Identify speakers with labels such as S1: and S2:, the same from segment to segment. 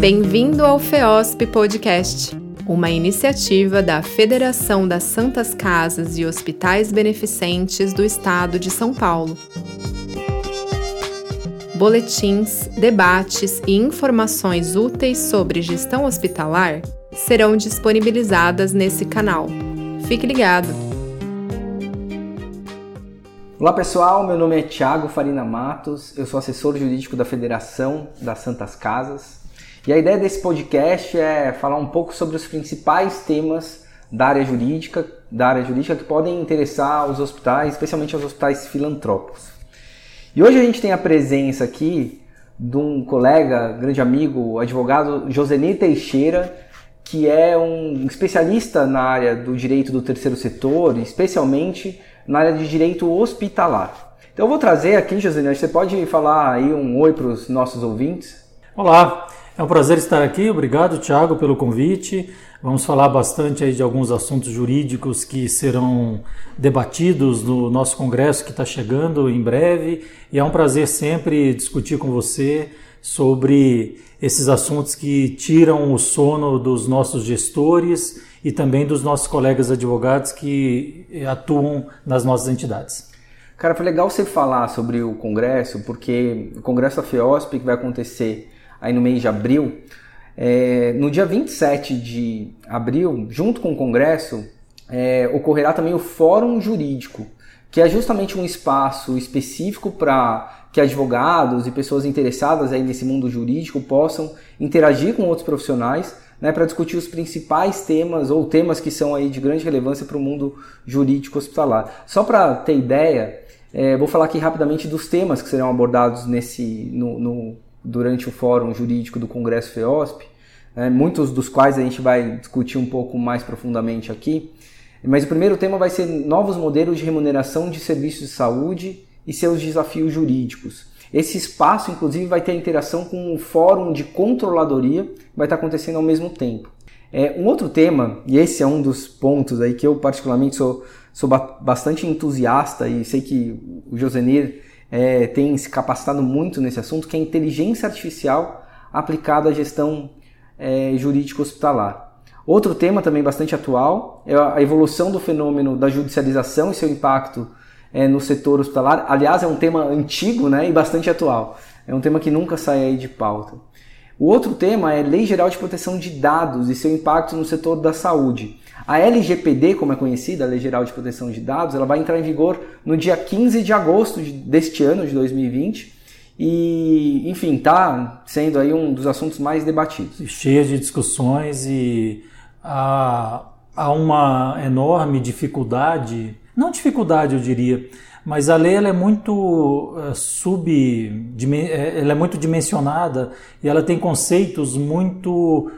S1: Bem-vindo ao FEOSP Podcast, uma iniciativa da Federação das Santas Casas e Hospitais Beneficentes do Estado de São Paulo. Boletins, debates e informações úteis sobre gestão hospitalar serão disponibilizadas nesse canal. Fique ligado!
S2: Olá pessoal, meu nome é Thiago Farina Matos, eu sou assessor jurídico da Federação das Santas Casas e a ideia desse podcast é falar um pouco sobre os principais temas da área jurídica, da área jurídica que podem interessar os hospitais, especialmente os hospitais filantrópicos. E hoje a gente tem a presença aqui de um colega, grande amigo, advogado Josenir Teixeira, que é um especialista na área do direito do terceiro setor, especialmente na área de direito hospitalar. Então eu vou trazer aqui, José, você pode falar aí um oi para os nossos ouvintes?
S3: Olá, é um prazer estar aqui. Obrigado, Tiago, pelo convite. Vamos falar bastante aí de alguns assuntos jurídicos que serão debatidos no nosso congresso que está chegando em breve. E é um prazer sempre discutir com você sobre esses assuntos que tiram o sono dos nossos gestores e também dos nossos colegas advogados que atuam nas nossas entidades.
S2: Cara, foi legal você falar sobre o congresso, porque o congresso da FEOSP que vai acontecer aí no mês de abril, é, no dia 27 de abril, junto com o congresso, é, ocorrerá também o Fórum Jurídico, que é justamente um espaço específico para que advogados e pessoas interessadas aí nesse mundo jurídico possam interagir com outros profissionais né, para discutir os principais temas ou temas que são aí de grande relevância para o mundo jurídico hospitalar. Só para ter ideia, é, vou falar aqui rapidamente dos temas que serão abordados nesse no, no durante o fórum jurídico do Congresso FEOSP, né, muitos dos quais a gente vai discutir um pouco mais profundamente aqui. Mas o primeiro tema vai ser novos modelos de remuneração de serviços de saúde e seus desafios jurídicos. Esse espaço, inclusive, vai ter interação com um fórum de controladoria, que vai estar acontecendo ao mesmo tempo. É, um outro tema, e esse é um dos pontos aí que eu particularmente sou, sou bastante entusiasta e sei que o Josenir é, tem se capacitado muito nesse assunto, que é a inteligência artificial aplicada à gestão é, jurídica hospitalar. Outro tema também bastante atual é a evolução do fenômeno da judicialização e seu impacto é, no setor hospitalar. Aliás, é um tema antigo né, e bastante atual. É um tema que nunca sai de pauta. O outro tema é Lei Geral de Proteção de Dados e seu impacto no setor da saúde. A LGPD, como é conhecida, a Lei Geral de Proteção de Dados, ela vai entrar em vigor no dia 15 de agosto deste ano, de 2020. E, enfim, está sendo aí um dos assuntos mais debatidos.
S3: Cheia de discussões e há, há uma enorme dificuldade não dificuldade eu diria, mas a lei ela é muito uh, sub, eh, ela é muito dimensionada e ela tem conceitos muito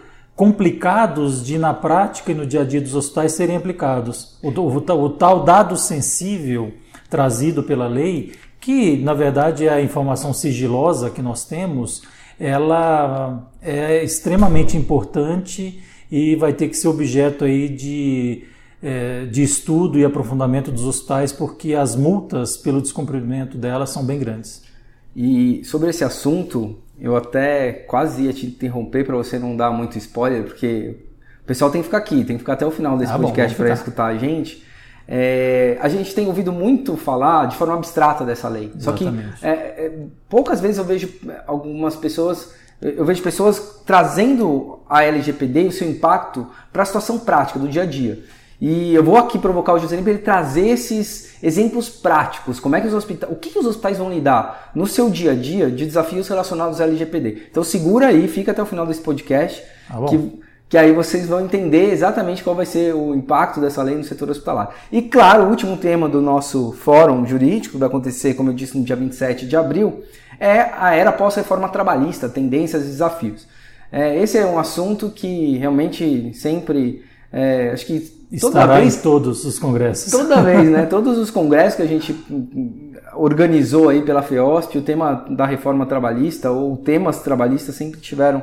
S3: complicados de na prática e no dia a dia dos hospitais serem aplicados. O, o, o tal dado sensível trazido pela lei, que na verdade é a informação sigilosa que nós temos, ela é extremamente importante e vai ter que ser objeto aí de é, de estudo e aprofundamento dos hospitais, porque as multas pelo descumprimento delas são bem grandes.
S2: E sobre esse assunto, eu até quase ia te interromper para você não dar muito spoiler, porque o pessoal tem que ficar aqui, tem que ficar até o final desse ah, podcast para escutar a gente. É, a gente tem ouvido muito falar de forma abstrata dessa lei. Exatamente. Só que é, é, poucas vezes eu vejo algumas pessoas, eu vejo pessoas trazendo a LGPD e o seu impacto para a situação prática do dia a dia. E eu vou aqui provocar o José para ele trazer esses exemplos práticos. Como é que os hospitais, o que, que os hospitais vão lidar no seu dia a dia de desafios relacionados ao LGPD. Então segura aí, fica até o final desse podcast, ah, que, que aí vocês vão entender exatamente qual vai ser o impacto dessa lei no setor hospitalar. E claro, o último tema do nosso fórum jurídico, que vai acontecer, como eu disse, no dia 27 de abril, é a era pós-reforma trabalhista, tendências e desafios. É, esse é um assunto que realmente sempre, é, acho que
S3: Estará vez, em todos os congressos.
S2: Toda vez, né? Todos os congressos que a gente organizou aí pela FEOSP, o tema da reforma trabalhista ou temas trabalhistas sempre tiveram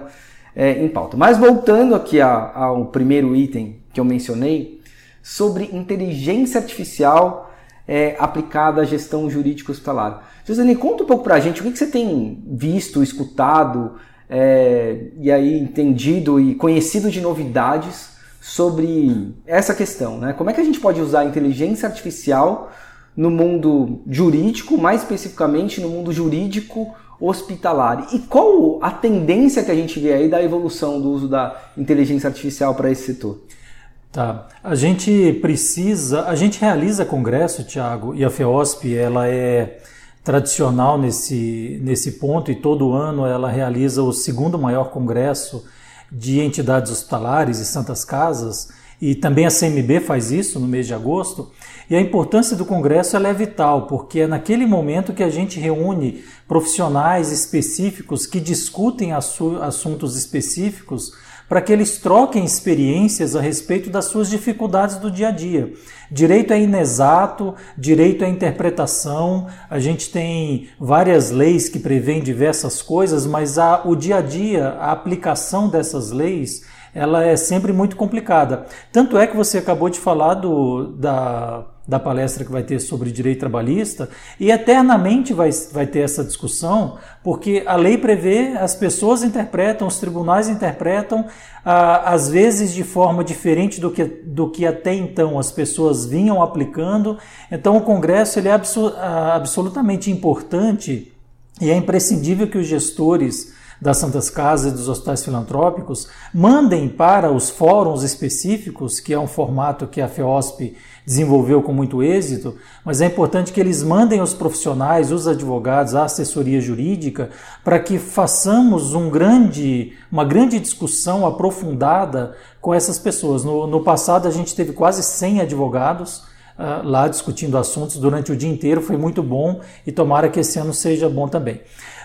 S2: é, em pauta. Mas voltando aqui a, ao primeiro item que eu mencionei, sobre inteligência artificial é, aplicada à gestão jurídica hospitalar. José, conta um pouco para a gente o que, que você tem visto, escutado é, e aí entendido e conhecido de novidades sobre essa questão, né? Como é que a gente pode usar a inteligência artificial no mundo jurídico, mais especificamente no mundo jurídico hospitalar? E qual a tendência que a gente vê aí da evolução do uso da inteligência artificial para esse setor?
S3: Tá. A gente precisa, a gente realiza congresso, Tiago, e a FEOSP ela é tradicional nesse, nesse ponto e todo ano ela realiza o segundo maior congresso de entidades hospitalares e santas casas e também a CMB faz isso no mês de agosto. E a importância do congresso é vital, porque é naquele momento que a gente reúne profissionais específicos que discutem assuntos específicos para que eles troquem experiências a respeito das suas dificuldades do dia a dia. Direito é inexato, direito é interpretação, a gente tem várias leis que prevêem diversas coisas, mas a, o dia a dia, a aplicação dessas leis, ela é sempre muito complicada. Tanto é que você acabou de falar do, da da palestra que vai ter sobre direito trabalhista, e eternamente vai, vai ter essa discussão, porque a lei prevê, as pessoas interpretam, os tribunais interpretam, ah, às vezes de forma diferente do que, do que até então as pessoas vinham aplicando. Então o Congresso ele é abso ah, absolutamente importante e é imprescindível que os gestores das Santas Casas e dos hospitais filantrópicos mandem para os fóruns específicos, que é um formato que a FEOSP desenvolveu com muito êxito, mas é importante que eles mandem os profissionais, os advogados, a assessoria jurídica, para que façamos um grande, uma grande discussão aprofundada com essas pessoas. No, no passado, a gente teve quase 100 advogados uh, lá discutindo assuntos durante o dia inteiro, foi muito bom e tomara que esse ano seja bom também.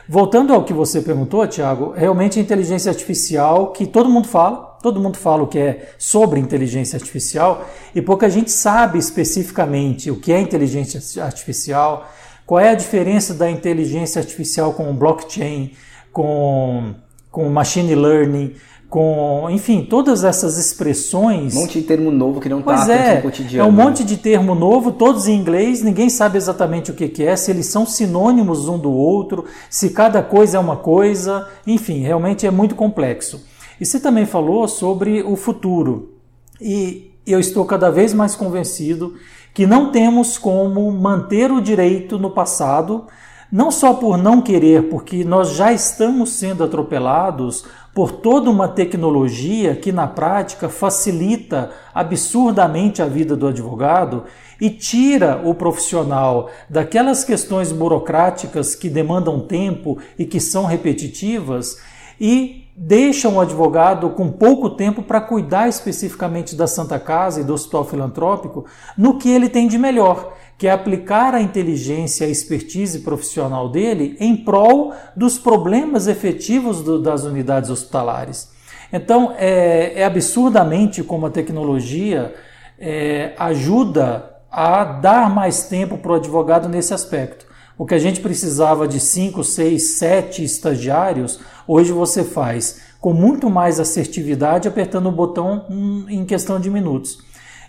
S3: Voltando ao que você perguntou, Tiago, realmente a inteligência artificial, que todo mundo fala, todo mundo fala o que é sobre inteligência artificial, e pouca gente sabe especificamente o que é inteligência artificial, qual é a diferença da inteligência artificial com blockchain, com, com machine learning, com, enfim, todas essas expressões.
S2: Um monte de termo novo que não está
S3: é,
S2: no cotidiano.
S3: É um monte de termo novo, todos em inglês, ninguém sabe exatamente o que, que é, se eles são sinônimos um do outro, se cada coisa é uma coisa, enfim, realmente é muito complexo. E você também falou sobre o futuro. E eu estou cada vez mais convencido que não temos como manter o direito no passado, não só por não querer, porque nós já estamos sendo atropelados por toda uma tecnologia que na prática facilita absurdamente a vida do advogado e tira o profissional daquelas questões burocráticas que demandam tempo e que são repetitivas e deixam o advogado com pouco tempo para cuidar especificamente da Santa Casa e do Hospital Filantrópico no que ele tem de melhor, que é aplicar a inteligência, a expertise profissional dele em prol dos problemas efetivos do, das unidades hospitalares. Então, é, é, absurdamente como a tecnologia é, ajuda a dar mais tempo para o advogado nesse aspecto. O que a gente precisava de 5, 6, 7 estagiários, hoje você faz com muito mais assertividade apertando o botão em questão de minutos.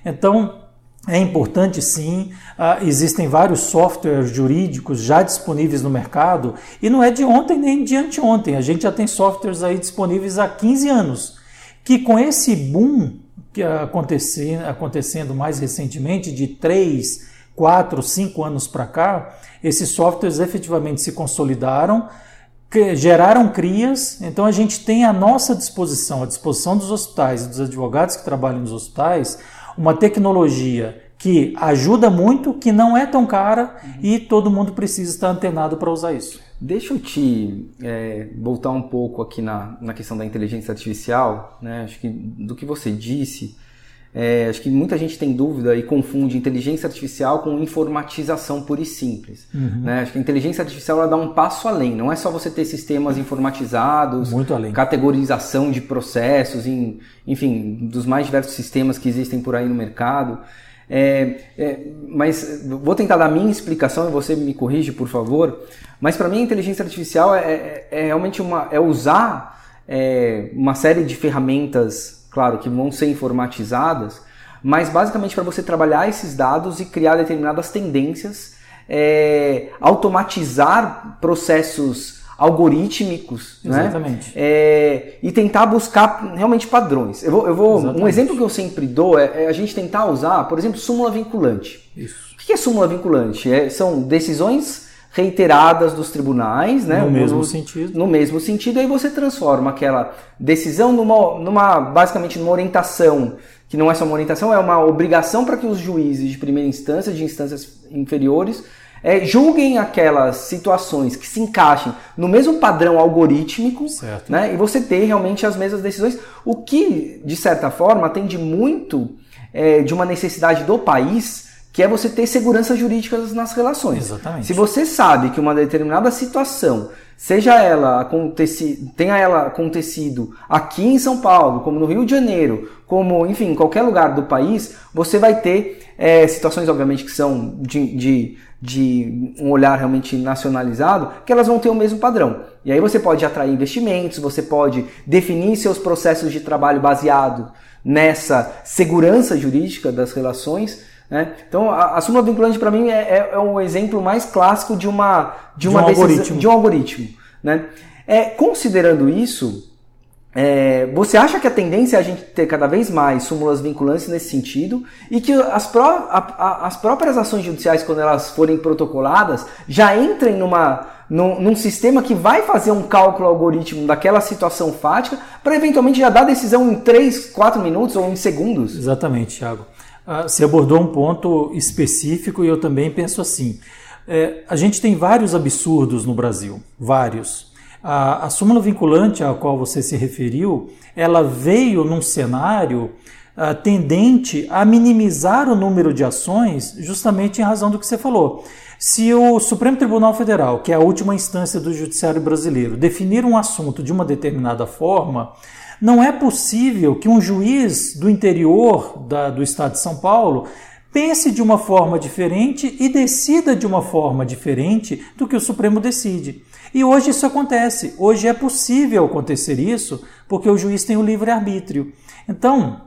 S3: Então, é importante sim, uh, existem vários softwares jurídicos já disponíveis no mercado e não é de ontem nem de anteontem, a gente já tem softwares aí disponíveis há 15 anos, que com esse boom que acontece, acontecendo mais recentemente, de 3, 4, 5 anos para cá, esses softwares efetivamente se consolidaram, geraram crias, então a gente tem à nossa disposição, à disposição dos hospitais e dos advogados que trabalham nos hospitais, uma tecnologia que ajuda muito, que não é tão cara uhum. e todo mundo precisa estar antenado para usar isso.
S2: Deixa eu te é, voltar um pouco aqui na, na questão da inteligência artificial, né? Acho que do que você disse, é, acho que muita gente tem dúvida e confunde inteligência artificial com informatização pura e simples. Uhum. Né? Acho que a inteligência artificial ela dá um passo além. Não é só você ter sistemas informatizados, categorização de processos, em, enfim, dos mais diversos sistemas que existem por aí no mercado. É, é, mas vou tentar dar a minha explicação e você me corrige, por favor. Mas para mim a inteligência artificial é, é, é realmente uma, é usar é, uma série de ferramentas claro, que vão ser informatizadas, mas basicamente para você trabalhar esses dados e criar determinadas tendências, é, automatizar processos algorítmicos, né?
S3: Exatamente.
S2: Né? É, e tentar buscar realmente padrões. Eu vou, eu vou um exemplo que eu sempre dou é, é, a gente tentar usar, por exemplo, súmula vinculante.
S3: Isso.
S2: O que é súmula vinculante? É, são decisões reiteradas dos tribunais, né?
S3: No mesmo no, sentido.
S2: No mesmo sentido, aí você transforma aquela decisão numa, numa basicamente numa orientação que não é só uma orientação, é uma obrigação para que os juízes de primeira instância, de instâncias inferiores, é, julguem aquelas situações que se encaixem no mesmo padrão algorítmico,
S3: certo.
S2: né? E você ter realmente as mesmas decisões, o que de certa forma atende muito é, de uma necessidade do país, que é você ter segurança jurídica nas relações.
S3: Exatamente.
S2: Se você sabe que uma determinada situação seja ela aconteci, tenha ela acontecido aqui em São Paulo, como no Rio de Janeiro, como enfim, em qualquer lugar do país, você vai ter é, situações, obviamente, que são de, de de um olhar realmente nacionalizado, que elas vão ter o mesmo padrão. E aí você pode atrair investimentos, você pode definir seus processos de trabalho baseado nessa segurança jurídica das relações. Né? Então, a, a súmula vinculante para mim é, é, é, um exemplo mais clássico de uma de, uma
S3: de um
S2: decisão,
S3: algoritmo.
S2: De um algoritmo né? É, considerando isso, é, você acha que a tendência é a gente ter cada vez mais súmulas vinculantes nesse sentido e que as, pró a, a, as próprias ações judiciais, quando elas forem protocoladas, já entrem numa, num, num, sistema que vai fazer um cálculo algoritmo daquela situação fática para eventualmente já dar decisão em 3, 4 minutos ou em segundos?
S3: Exatamente, Thiago. Ah, você abordou um ponto específico e eu também penso assim. É, a gente tem vários absurdos no Brasil, vários. A, a súmula vinculante a qual você se referiu, ela veio num cenário uh, tendente a minimizar o número de ações, justamente em razão do que você falou. Se o Supremo Tribunal Federal, que é a última instância do judiciário brasileiro, definir um assunto de uma determinada forma, não é possível que um juiz do interior da, do estado de São Paulo pense de uma forma diferente e decida de uma forma diferente do que o Supremo decide. E hoje isso acontece. Hoje é possível acontecer isso porque o juiz tem o livre-arbítrio. Então,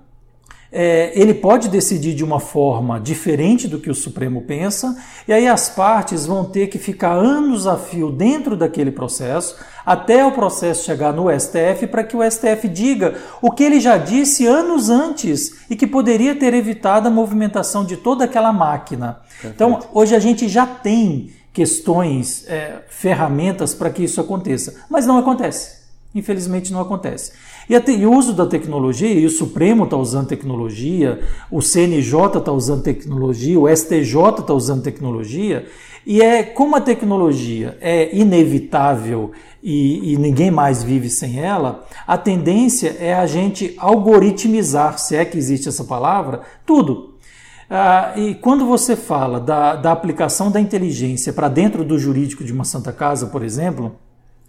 S3: é, ele pode decidir de uma forma diferente do que o Supremo pensa, e aí as partes vão ter que ficar anos a fio dentro daquele processo, até o processo chegar no STF, para que o STF diga o que ele já disse anos antes e que poderia ter evitado a movimentação de toda aquela máquina. Perfeito. Então, hoje a gente já tem questões, é, ferramentas para que isso aconteça. Mas não acontece. Infelizmente não acontece. E, e o uso da tecnologia, e o Supremo está usando tecnologia, o CNJ está usando tecnologia, o STJ está usando tecnologia, e é como a tecnologia é inevitável e, e, ninguém mais vive sem ela, a tendência é a gente algoritmizar, se é que existe essa palavra, tudo. Ah, e quando você fala da, da aplicação da inteligência para dentro do jurídico de uma Santa Casa, por exemplo,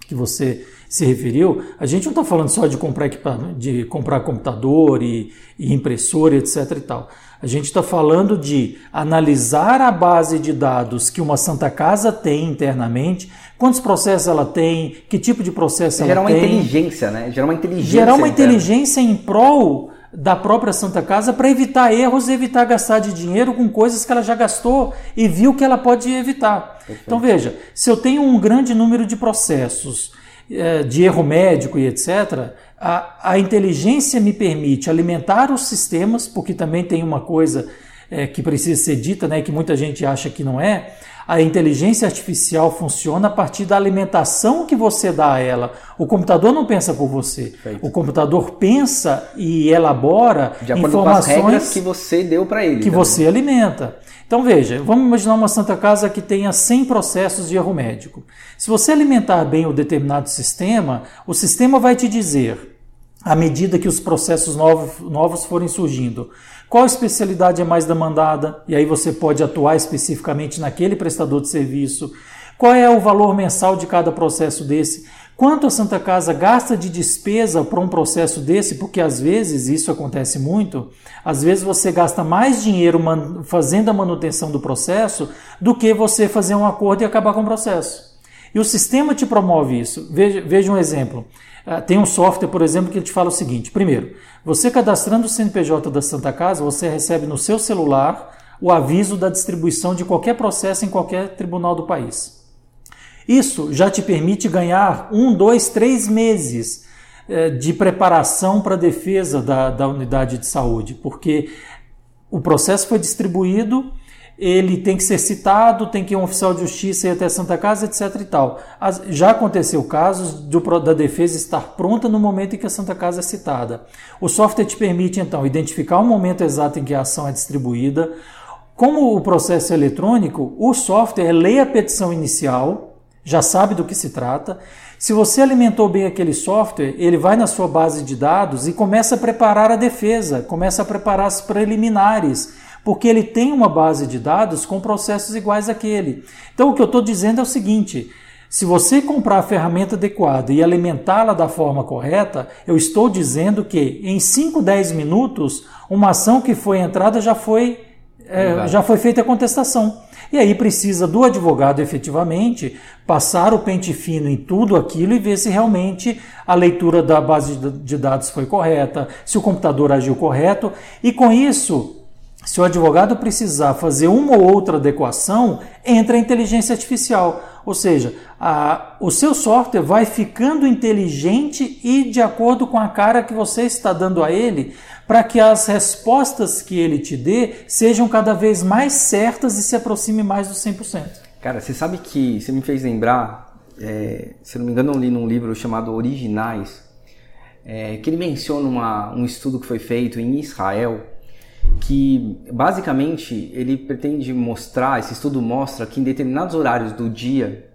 S3: que você se referiu, a gente não está falando só de comprar, de comprar computador e, e impressora, etc. e tal. A gente está falando de analisar a base de dados que uma Santa Casa tem internamente, quantos processos ela tem, que tipo de processo
S2: Gerar
S3: ela tem.
S2: Gerar uma inteligência, né? Gerar uma inteligência.
S3: Gerar uma inteligência em prol da própria Santa Casa para evitar erros e evitar gastar de dinheiro com coisas que ela já gastou e viu que ela pode evitar. Perfeito. Então veja, se eu tenho um grande número de processos é, de erro médico e etc., a, a, inteligência me permite alimentar os sistemas, porque também tem uma coisa é, que precisa ser dita, né, que muita gente acha que não é, a inteligência artificial funciona a partir da alimentação que você dá a ela. O computador não pensa por você. Feito. O computador pensa e elabora
S2: de
S3: informações
S2: com as regras que você deu para ele.
S3: Que também. você alimenta. Então veja, vamos imaginar uma Santa Casa que tenha 100 processos de erro médico. Se você alimentar bem o determinado sistema, o sistema vai te dizer, à medida que os processos novos, novos forem surgindo, qual especialidade é mais demandada? E aí você pode atuar especificamente naquele prestador de serviço. Qual é o valor mensal de cada processo desse? Quanto a Santa Casa gasta de despesa para um processo desse? Porque às vezes isso acontece muito. Às vezes você gasta mais dinheiro fazendo a manutenção do processo do que você fazer um acordo e acabar com o processo. E o sistema te promove isso. Veja, veja um exemplo. Ah, tem um software, por exemplo, que te fala o seguinte: primeiro, você cadastrando o CNPJ da Santa Casa, você recebe no seu celular o aviso da distribuição de qualquer processo em qualquer tribunal do país. Isso já te permite ganhar um, dois, três meses eh, de preparação para a defesa da, da unidade de saúde, porque o processo foi distribuído, ele tem que ser citado, tem que ir um oficial de justiça ir até Santa Casa, etc. e tal. Já aconteceu casos da defesa estar pronta no momento em que a Santa Casa é citada. O software te permite, então, identificar o momento exato em que a ação é distribuída. Como o processo é eletrônico, o software lê a petição inicial, já sabe do que se trata. Se você alimentou bem aquele software, ele vai na sua base de dados e começa a preparar a defesa, começa a preparar as preliminares porque ele tem uma base de dados com processos iguais àquele. Então, o que eu estou dizendo é o seguinte: se você comprar a ferramenta adequada e alimentá-la da forma correta, eu estou dizendo que em 5, 10 minutos, uma ação que foi entrada já foi, é, já foi feita a contestação. E aí precisa do advogado efetivamente passar o pente fino em tudo aquilo e ver se realmente a leitura da base de dados foi correta, se o computador agiu correto. E com isso, se o advogado precisar fazer uma ou outra adequação, entra a inteligência artificial. Ou seja, a, o seu software vai ficando inteligente e de acordo com a cara que você está dando a ele, para que as respostas que ele te dê sejam cada vez mais certas e se aproxime mais do 100%.
S2: Cara, você sabe que você me fez lembrar, é, se não me engano, eu li num livro chamado Originais, é, que ele menciona uma, um estudo que foi feito em Israel que basicamente ele pretende mostrar, esse estudo mostra que em determinados horários do dia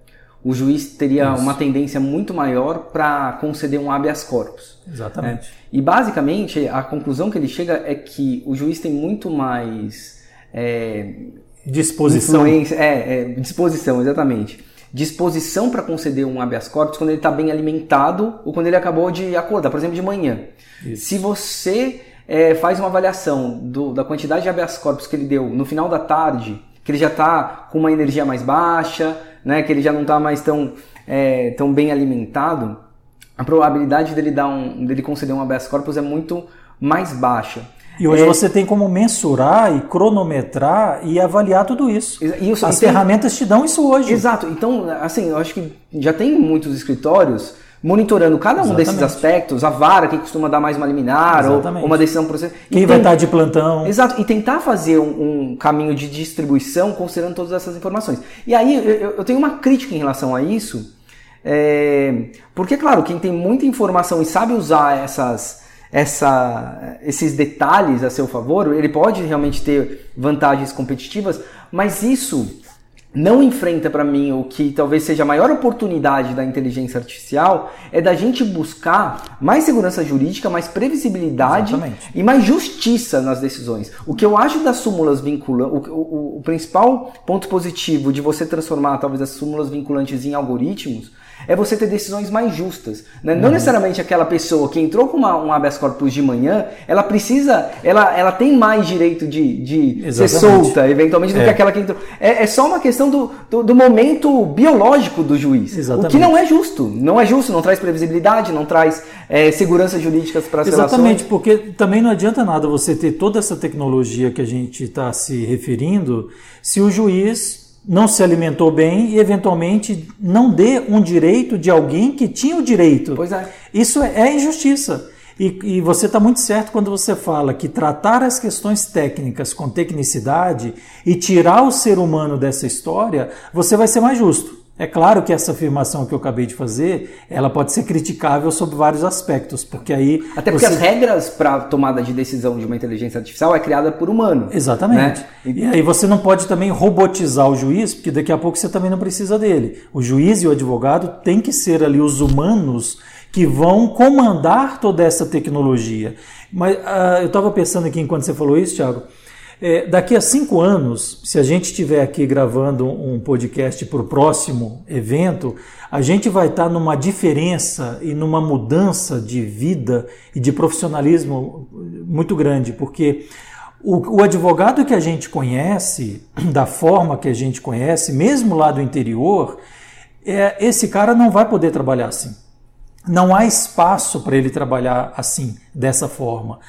S2: o juiz teria Isso. uma tendência muito maior para conceder um habeas corpus.
S3: Exatamente.
S2: É. E basicamente a conclusão que ele chega é que o juiz tem muito mais é,
S3: disposição.
S2: É, é, disposição, exatamente. Disposição para conceder um habeas corpus quando ele está bem alimentado ou quando ele acabou de acordar, por exemplo, de manhã. Isso. Se você é, faz uma avaliação do, da quantidade de habeas corpus que ele deu no final da tarde, que ele já está com uma energia mais baixa, né, que ele já não está mais tão, é, tão bem alimentado, a probabilidade dele, dar um, dele conceder um habeas corpus é muito mais baixa.
S3: E hoje é... você tem como mensurar e cronometrar e avaliar tudo isso.
S2: E,
S3: As ferramentas te dão isso hoje.
S2: Exato. Então, assim, eu acho que já tem muitos escritórios monitorando cada um Exatamente. desses aspectos, a vara que costuma dar mais uma liminar ou, uma decisão processual.
S3: Quem tem... vai estar de plantão.
S2: Exato, e tentar fazer um, um, caminho de distribuição considerando todas essas informações. E aí eu, eu tenho uma crítica em relação a isso, é... porque, claro, quem tem muita informação e sabe usar essas, essa, esses detalhes a seu favor, ele pode realmente ter vantagens competitivas, mas isso não enfrenta para mim o que talvez seja a maior oportunidade da inteligência artificial é da gente buscar mais segurança jurídica, mais previsibilidade Exatamente. e mais justiça nas decisões. O que eu acho das súmulas vinculantes, o, o, o principal ponto positivo de você transformar talvez as súmulas vinculantes em algoritmos é você ter decisões mais justas. Né? Uhum. Não necessariamente aquela pessoa que entrou com uma, um habeas corpus de manhã, ela precisa, ela, ela tem mais direito de, de ser solta, eventualmente, do é. que aquela que entrou. É, é só uma questão do, do, do, momento biológico do juiz. Exatamente. O que não é justo. Não é justo, não traz previsibilidade, não traz é, segurança jurídica para as
S3: Exatamente, relações. porque também não adianta nada você ter toda essa tecnologia que a gente está se referindo se o juiz não se alimentou bem e eventualmente não dê um direito de alguém que tinha o direito.
S2: Pois é.
S3: Isso é, é injustiça. E, e você está muito certo quando você fala que tratar as questões técnicas com tecnicidade e tirar o ser humano dessa história, você vai ser mais justo. É claro que essa afirmação que eu acabei de fazer, ela pode ser criticável sob vários aspectos, porque aí
S2: até porque você... as regras para tomada de decisão de uma inteligência artificial é criada por humano.
S3: Exatamente. Né? E aí você não pode também robotizar o juiz, porque daqui a pouco você também não precisa dele. O juiz e o advogado têm que ser ali os humanos que vão comandar toda essa tecnologia. Mas uh, eu estava pensando aqui enquanto você falou isso, Thiago. É, daqui a cinco anos, se a gente estiver aqui gravando um podcast para o próximo evento, a gente vai estar tá numa diferença e numa mudança de vida e de profissionalismo muito grande, porque o, o advogado que a gente conhece, da forma que a gente conhece, mesmo lá do interior, é, esse cara não vai poder trabalhar assim. Não há espaço para ele trabalhar assim, dessa forma.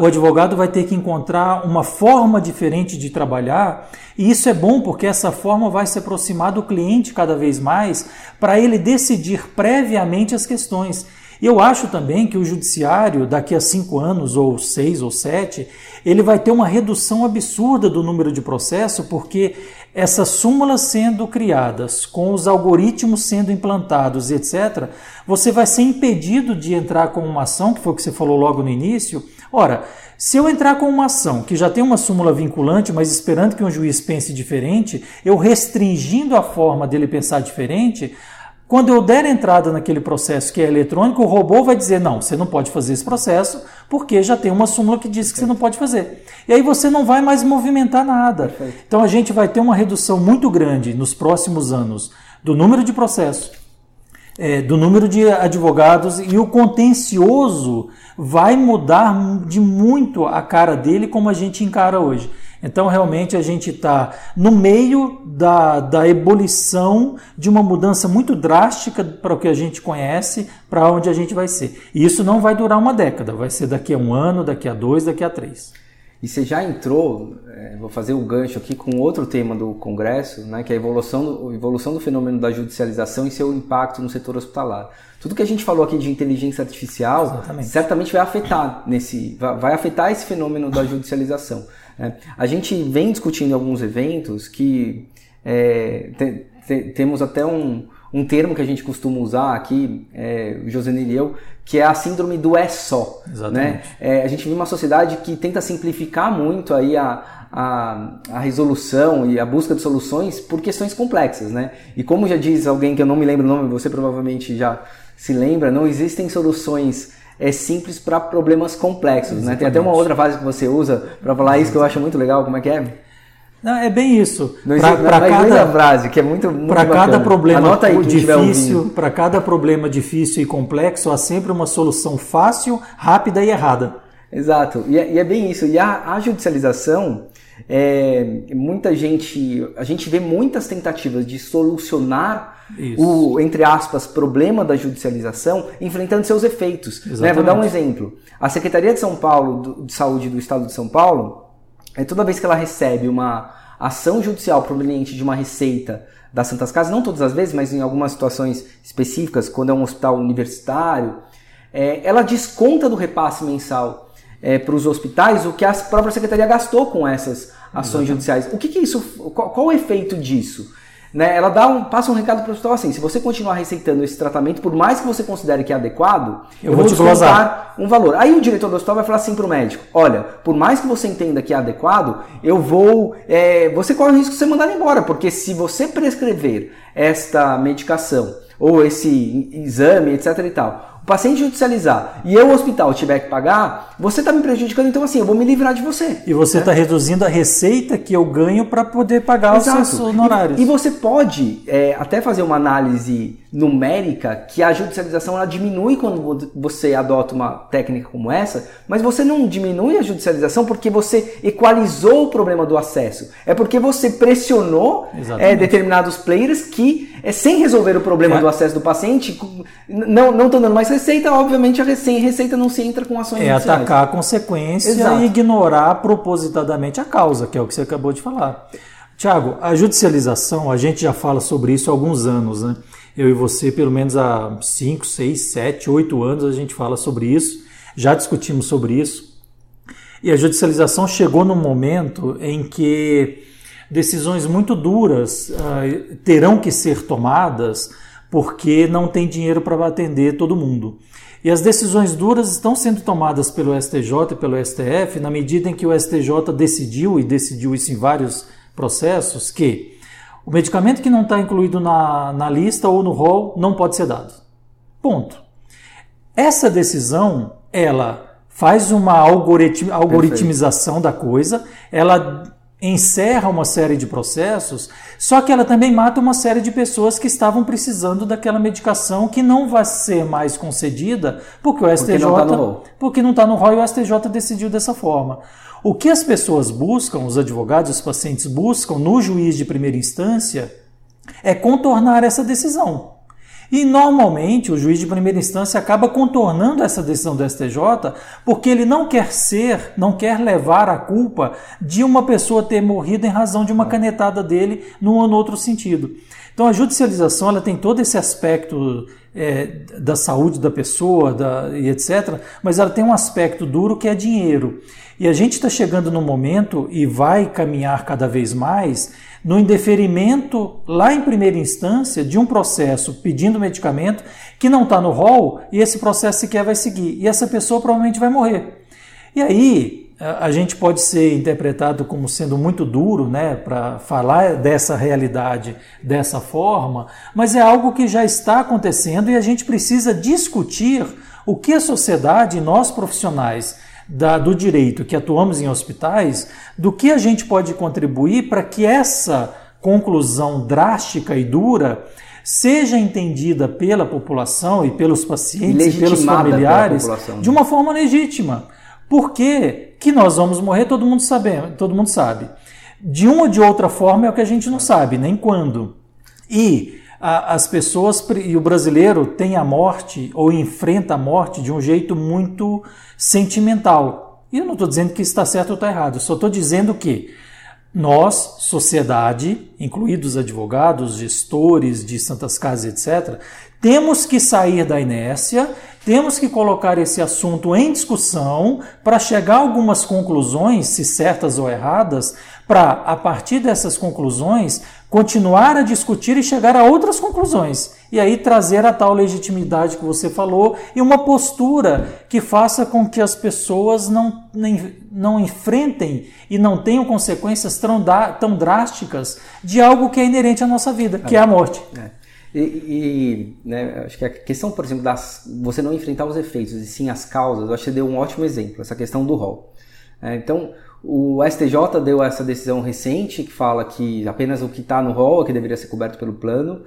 S3: O advogado vai ter que encontrar uma forma diferente de trabalhar, e isso é bom porque essa forma vai se aproximar do cliente cada vez mais para ele decidir previamente as questões. Eu acho também que o judiciário, daqui a cinco anos, ou seis ou sete, ele vai ter uma redução absurda do número de processos, porque essas súmulas sendo criadas, com os algoritmos sendo implantados, etc., você vai ser impedido de entrar com uma ação, que foi o que você falou logo no início. Ora, se eu entrar com uma ação que já tem uma súmula vinculante, mas esperando que um juiz pense diferente, eu restringindo a forma dele pensar diferente, quando eu der entrada naquele processo que é eletrônico, o robô vai dizer: não, você não pode fazer esse processo, porque já tem uma súmula que diz que você não pode fazer. E aí você não vai mais movimentar nada. Perfeito. Então a gente vai ter uma redução muito grande nos próximos anos do número de processos, é, do número de advogados e o contencioso vai mudar de muito a cara dele como a gente encara hoje. Então, realmente, a gente está no meio da, da ebulição de uma mudança muito drástica para o que a gente conhece, para onde a gente vai ser. E isso não vai durar uma década, vai ser daqui a um ano, daqui a dois, daqui a três.
S2: E você já entrou, é, vou fazer o um gancho aqui com outro tema do Congresso, né, que é a evolução do, evolução do fenômeno da judicialização e seu impacto no setor hospitalar. Tudo que a gente falou aqui de inteligência artificial Exatamente. certamente vai afetar nesse, vai afetar esse fenômeno da judicialização. É, a gente vem discutindo alguns eventos que é, te, te, temos até um, um termo que a gente costuma usar aqui, é, o Josenil e eu, que é a síndrome do é só. Né? É, a gente vive uma sociedade que tenta simplificar muito aí a, a, a, resolução e a busca de soluções por questões complexas. Né? E como já diz alguém que eu não me lembro o nome, você provavelmente já se lembra, não existem soluções é simples para problemas complexos, né? Tem até uma outra frase que você usa para falar isso que eu acho muito legal, como é que é?
S3: Não, é bem isso.
S2: Para cada frase, que é muito, muito
S3: Para cada problema aí, difícil, para cada problema difícil e complexo, há sempre uma solução fácil, rápida e errada.
S2: Exato. E é, e é bem isso. E a, a judicialização, é, muita gente, a gente vê muitas tentativas de solucionar isso. o, entre aspas, problema da judicialização, enfrentando seus efeitos. Né? Vou dar um exemplo. A Secretaria de São Paulo, de Saúde do Estado de São Paulo, é toda vez que ela recebe uma ação judicial proveniente de uma receita das Santas Casas, não todas as vezes, mas em algumas situações específicas, quando é um hospital universitário, é, ela desconta do repasse mensal é, para os hospitais o que a própria secretaria gastou com essas ações judiciais. O que, que isso, qual, qual o efeito disso? Né, ela dá um, passa um recado para o hospital assim: se você continuar receitando esse tratamento, por mais que você considere que é adequado, eu, eu vou, descontar um valor. Aí o diretor do hospital vai falar assim para o médico: olha, por mais que você entenda que é adequado, eu vou. É, você corre o risco de ser mandado embora, porque se você prescrever esta medicação ou esse exame, etc e tal, o paciente judicializar e eu, o hospital, tiver que pagar, você está me prejudicando, então assim, eu vou me livrar de você.
S3: E você está né? reduzindo a receita que eu ganho para poder pagar Exato. os seus honorários.
S2: E, e você pode é, até fazer uma análise numérica que a judicialização ela diminui quando você adota uma técnica como essa, mas você não diminui a judicialização porque você equalizou o problema do acesso. É porque você pressionou é, determinados players que, é, sem resolver o problema é. do acesso do paciente, não estão dando mais receita, obviamente a sem receita não se entra com ações
S3: É atacar a consequência Exato. e ignorar propositadamente a causa, que é o que você acabou de falar. Tiago, a judicialização, a gente já fala sobre isso há alguns anos, né? Eu e você, pelo menos há 5, 6, 7, 8 anos, a gente fala sobre isso, já discutimos sobre isso. E a judicialização chegou num momento em que decisões muito duras uh, terão que ser tomadas porque não tem dinheiro para atender todo mundo. E as decisões duras estão sendo tomadas pelo STJ e pelo STF na medida em que o STJ decidiu, e decidiu isso em vários processos, que o medicamento que não está incluído na, na lista ou no rol não pode ser dado. Ponto. Essa decisão, ela faz uma algoritmização da coisa, ela encerra uma série de processos, só que ela também mata uma série de pessoas que estavam precisando daquela medicação que não vai ser mais concedida porque o STJ porque não está no, rol e o STJ decidiu dessa forma. O que as pessoas buscam, os advogados, os pacientes buscam no juiz de primeira instância é contornar essa decisão. E normalmente o juiz de primeira instância acaba contornando essa decisão do STJ porque ele não quer ser, não quer levar a culpa de uma pessoa ter morrido em razão de uma canetada dele num ou no outro sentido. Então a judicialização ela tem todo esse aspecto é, da saúde da pessoa da, e etc., mas ela tem um aspecto duro que é dinheiro. E a gente está chegando no momento e vai caminhar cada vez mais no indeferimento, lá em primeira instância, de um processo pedindo medicamento que não está no rol e esse processo sequer vai seguir. E essa pessoa provavelmente vai morrer. E aí, a gente pode ser interpretado como sendo muito duro, né, para falar dessa realidade dessa forma, mas é algo que já está acontecendo e a gente precisa discutir o que a sociedade, nós profissionais da, do direito que atuamos em hospitais, do que a gente pode contribuir para que essa conclusão drástica e dura seja entendida pela população e pelos pacientes e pelos familiares né? de uma forma legítima. Porque que nós vamos morrer, todo mundo sabe, todo mundo sabe. De uma ou de outra forma é o que a gente não sabe, nem quando. E a, as pessoas e o brasileiro tem a morte ou enfrenta a morte de um jeito muito sentimental. E eu não estou dizendo que está certo ou está errado, só estou dizendo que nós, sociedade, incluídos advogados, gestores de santas casas, etc., temos que sair da inércia, temos que colocar esse assunto em discussão para chegar a algumas conclusões, se certas ou erradas, para, a partir dessas conclusões, continuar a discutir e chegar a outras conclusões. E aí trazer a tal legitimidade que você falou e uma postura que faça com que as pessoas não, não enfrentem e não tenham consequências tão, tão drásticas de algo que é inerente à nossa vida, que é a morte. É.
S2: E, e né, acho que a questão, por exemplo, das você não enfrentar os efeitos e sim as causas, eu acho que você deu um ótimo exemplo, essa questão do rol. É, então, o STJ deu essa decisão recente que fala que apenas o que está no rol é que deveria ser coberto pelo plano.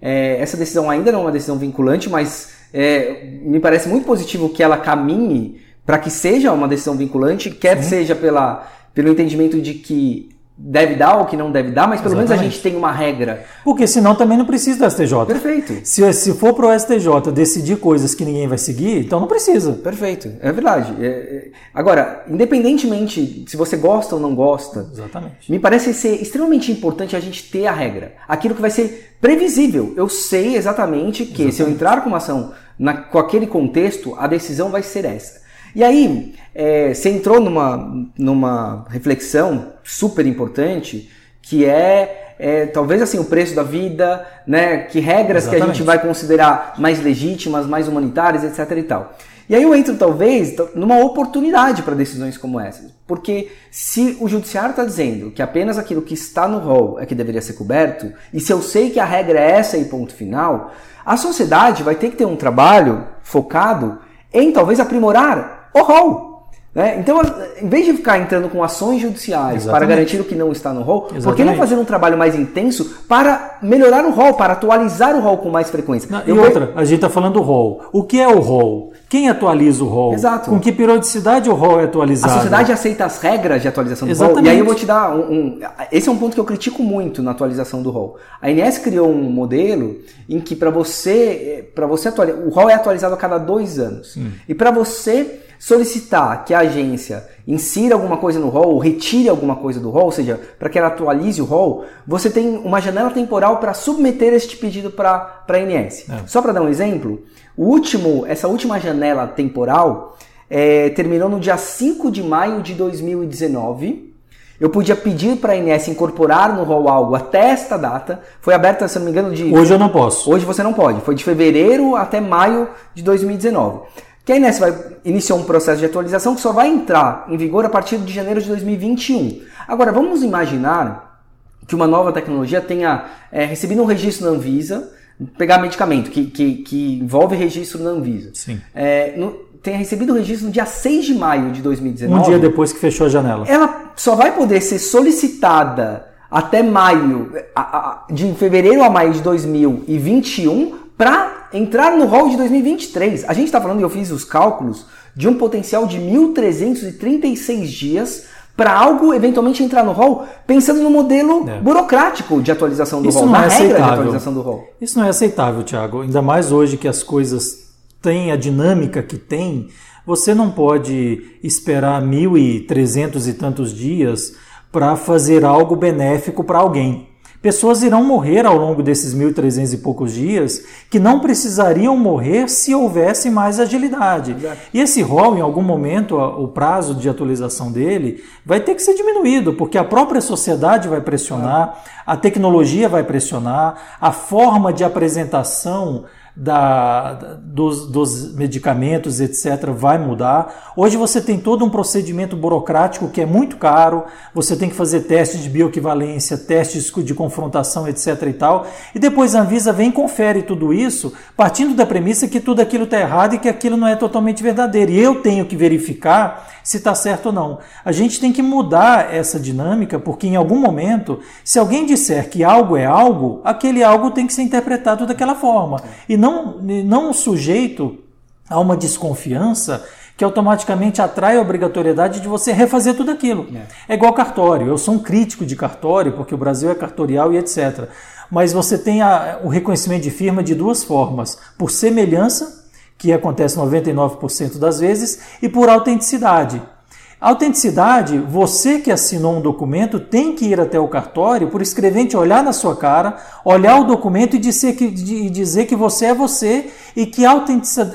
S2: É, essa decisão ainda não é uma decisão vinculante, mas é, me parece muito positivo que ela caminhe para que seja uma decisão vinculante, quer Sim. seja pela, pelo entendimento de que deve dar ou que não deve dar, mas pelo Exatamente. menos a gente tem uma regra.
S3: Porque senão também não precisa do STJ.
S2: Perfeito.
S3: Se, se for para o STJ decidir coisas que ninguém vai seguir, então não precisa.
S2: Perfeito, é verdade. É, é... Agora, independentemente se você gosta ou não gosta,
S3: Exatamente.
S2: me parece ser extremamente importante a gente ter a regra. Aquilo que vai ser previsível. Eu sei exatamente que exatamente. se eu entrar com uma ação na, com aquele contexto, a decisão vai ser essa. E aí, é, você entrou numa, numa reflexão super importante, que é, é, talvez assim o preço da vida, né? Que regras Exatamente. que a gente vai considerar mais legítimas, mais humanitárias, etc. e tal. E aí eu entro talvez numa oportunidade para decisões como essas, porque se o judiciário está dizendo que apenas aquilo que está no rol é que deveria ser coberto, e se eu sei que a regra é essa e ponto final, a sociedade vai ter que ter um trabalho focado em talvez aprimorar o rol. Né? Então, em vez de ficar entrando com ações judiciais Exatamente. para garantir o que não está no rol, Exatamente. por que não fazer um trabalho mais intenso para melhorar o rol, para atualizar o rol com mais frequência?
S3: Não, e outra, a gente está falando do rol. O que é o rol? Quem atualiza o rol?
S2: Exato.
S3: Com que periodicidade o rol é atualizado?
S2: A sociedade aceita as regras de atualização do Exatamente. rol. E aí eu vou te dar um, um, Esse é um ponto que eu critico muito na atualização do rol. A INS criou um modelo em que para você, para você atualizar, o rol é atualizado a cada dois anos. Hum. E para você solicitar que a agência insira alguma coisa no rol, ou retire alguma coisa do rol, ou seja, para que ela atualize o rol, você tem uma janela temporal para submeter este pedido para a ANS. É. Só para dar um exemplo, o último, essa última janela temporal é, terminou no dia 5 de maio de 2019. Eu podia pedir para a ANS incorporar no rol algo até esta data. Foi aberta, se não me engano, de.
S3: Hoje eu não posso.
S2: Hoje você não pode. Foi de fevereiro até maio de 2019 que a Inés vai iniciar um processo de atualização que só vai entrar em vigor a partir de janeiro de 2021. Agora, vamos imaginar que uma nova tecnologia tenha é, recebido um registro na Anvisa, pegar medicamento que, que, que envolve registro na Anvisa.
S3: Sim.
S2: É, no, tenha recebido o registro no dia 6 de maio de 2019.
S3: Um dia depois que fechou a janela.
S2: Ela só vai poder ser solicitada até maio, de fevereiro a maio de 2021, para entrar no rol de 2023. A gente está falando, e eu fiz os cálculos, de um potencial de 1.336 dias para algo eventualmente entrar no rol pensando no modelo é. burocrático de atualização do
S3: Isso
S2: rol,
S3: na
S2: é regra
S3: aceitável.
S2: de atualização do rol.
S3: Isso não é aceitável, Tiago. Ainda mais hoje que as coisas têm a dinâmica que tem, você não pode esperar mil e trezentos e tantos dias para fazer algo benéfico para alguém. Pessoas irão morrer ao longo desses 1.300 e poucos dias que não precisariam morrer se houvesse mais agilidade. E esse rol, em algum momento, o prazo de atualização dele vai ter que ser diminuído, porque a própria sociedade vai pressionar, a tecnologia vai pressionar, a forma de apresentação da, dos, dos, medicamentos, etc., vai mudar. Hoje você tem todo um procedimento burocrático que é muito caro, você tem que fazer testes de bioequivalência, testes de confrontação, etc. e tal, e depois a Anvisa vem e confere tudo isso, partindo da premissa que tudo aquilo está errado e que aquilo não é totalmente verdadeiro. E eu tenho que verificar se está certo ou não. A gente tem que mudar essa dinâmica, porque em algum momento, se alguém disser que algo é algo, aquele algo tem que ser interpretado daquela forma. E não, não sujeito a uma desconfiança que automaticamente atrai a obrigatoriedade de você refazer tudo aquilo. É. é igual cartório. Eu sou um crítico de cartório, porque o Brasil é cartorial e etc. Mas você tem a, o reconhecimento de firma de duas formas: por semelhança, que acontece 99% das vezes, e por autenticidade. Autenticidade, você que assinou um documento tem que ir até o cartório por escrevente olhar na sua cara, olhar o documento e dizer que, de, dizer que você é você e que,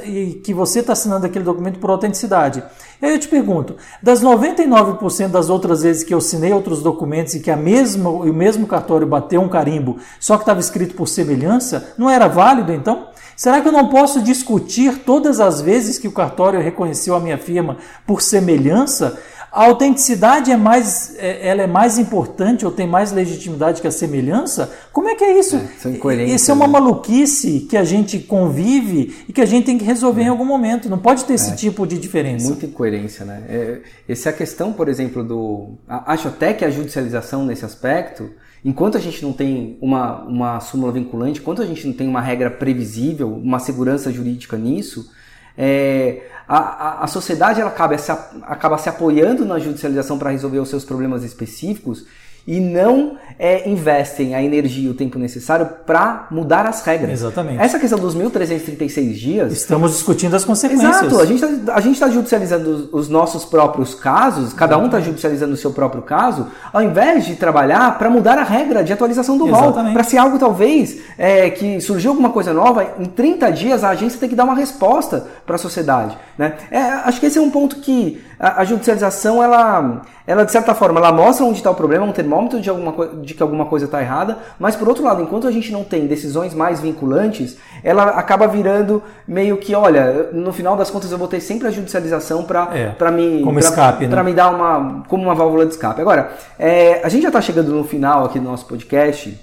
S3: e que você está assinando aquele documento por autenticidade. E aí eu te pergunto, das 99% das outras vezes que eu assinei outros documentos e que a mesma, o mesmo cartório bateu um carimbo, só que estava escrito por semelhança, não era válido então? Será que eu não posso discutir todas as vezes que o cartório reconheceu a minha firma por semelhança? A autenticidade é mais, é, ela é mais importante ou tem mais legitimidade que a semelhança? Como é que é isso? É, isso é uma né? maluquice que a gente convive e que a gente tem que resolver é. em algum momento. Não pode ter é. esse tipo de diferença.
S2: Muita incoerência, né? É, essa é a questão, por exemplo, do. Acho até que a judicialização nesse aspecto enquanto a gente não tem uma, uma súmula vinculante, enquanto a gente não tem uma regra previsível, uma segurança jurídica nisso, é, a, a, a, sociedade ela acaba se, acaba se apoiando na judicialização para resolver os seus problemas específicos e não é, investem a energia e o tempo necessário para mudar as regras.
S3: Exatamente.
S2: Essa questão dos 1.336 dias.
S3: Estamos discutindo as consequências.
S2: Exato. A gente está tá judicializando os nossos próprios casos, cada um está judicializando o seu próprio caso, ao invés de trabalhar para mudar a regra de atualização do rol. Para ser algo, talvez, é, que surgiu alguma coisa nova, em 30 dias a agência tem que dar uma resposta para a sociedade. Né? É, acho que esse é um ponto que a, a judicialização, ela, ela, de certa forma, ela mostra onde está o problema, um termômetro de, alguma, de que alguma coisa está errada, mas por outro lado, enquanto a gente não tem decisões mais vinculantes, ela acaba virando meio que, olha, no final das contas eu vou ter sempre a judicialização para
S3: é,
S2: me,
S3: como pra, escape,
S2: né? me dar uma, como uma válvula de escape. Agora, é, a gente já está chegando no final aqui do nosso podcast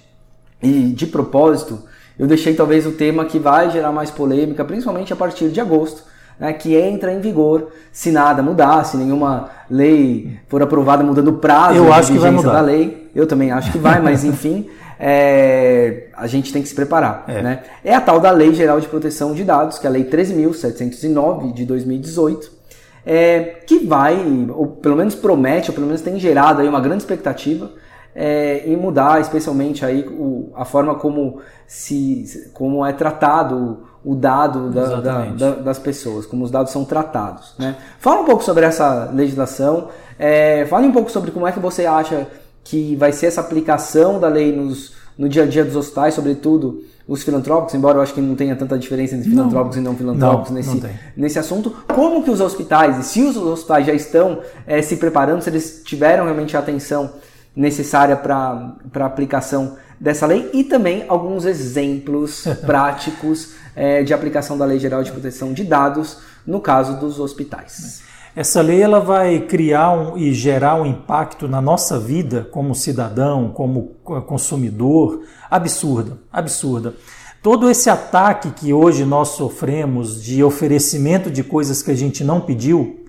S2: e, de propósito, eu deixei talvez o tema que vai gerar mais polêmica, principalmente a partir de agosto, né, que entra em vigor se nada mudar, se nenhuma lei for aprovada mudando o prazo
S3: Eu acho que vai mudar.
S2: da lei. Eu também acho que vai, mas enfim, é, a gente tem que se preparar. É. Né? é a tal da Lei Geral de Proteção de Dados, que é a Lei 13.709 de 2018. É, que vai, ou pelo menos promete, ou pelo menos tem gerado aí uma grande expectativa é, em mudar, especialmente aí o, a forma como se como é tratado o dado da, da, da, das pessoas, como os dados são tratados. Né? Fala um pouco sobre essa legislação, é, fale um pouco sobre como é que você acha que vai ser essa aplicação da lei nos, no dia a dia dos hospitais, sobretudo os filantrópicos, embora eu acho que não tenha tanta diferença entre filantrópicos não, e não filantrópicos não, nesse, não nesse assunto. Como que os hospitais, e se os hospitais já estão é, se preparando, se eles tiveram realmente a atenção necessária para a aplicação dessa lei e também alguns exemplos práticos é, de aplicação da Lei Geral de Proteção de Dados no caso dos hospitais.
S3: Essa lei ela vai criar um, e gerar um impacto na nossa vida como cidadão, como consumidor, absurda, absurda. Todo esse ataque que hoje nós sofremos de oferecimento de coisas que a gente não pediu,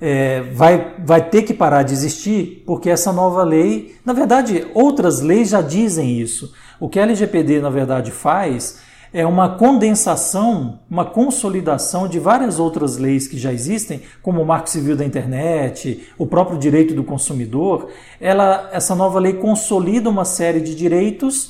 S3: é, vai, vai ter que parar de existir, porque essa nova lei, na verdade, outras leis já dizem isso. O que a LGPD, na verdade, faz é uma condensação, uma consolidação de várias outras leis que já existem, como o Marco Civil da Internet, o próprio direito do consumidor. Ela, essa nova lei consolida uma série de direitos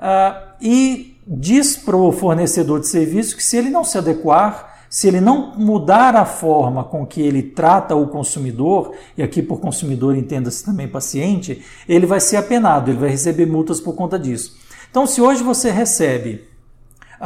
S3: uh, e diz para o fornecedor de serviço que se ele não se adequar, se ele não mudar a forma com que ele trata o consumidor, e aqui por consumidor entenda-se também paciente, ele vai ser apenado, ele vai receber multas por conta disso. Então, se hoje você recebe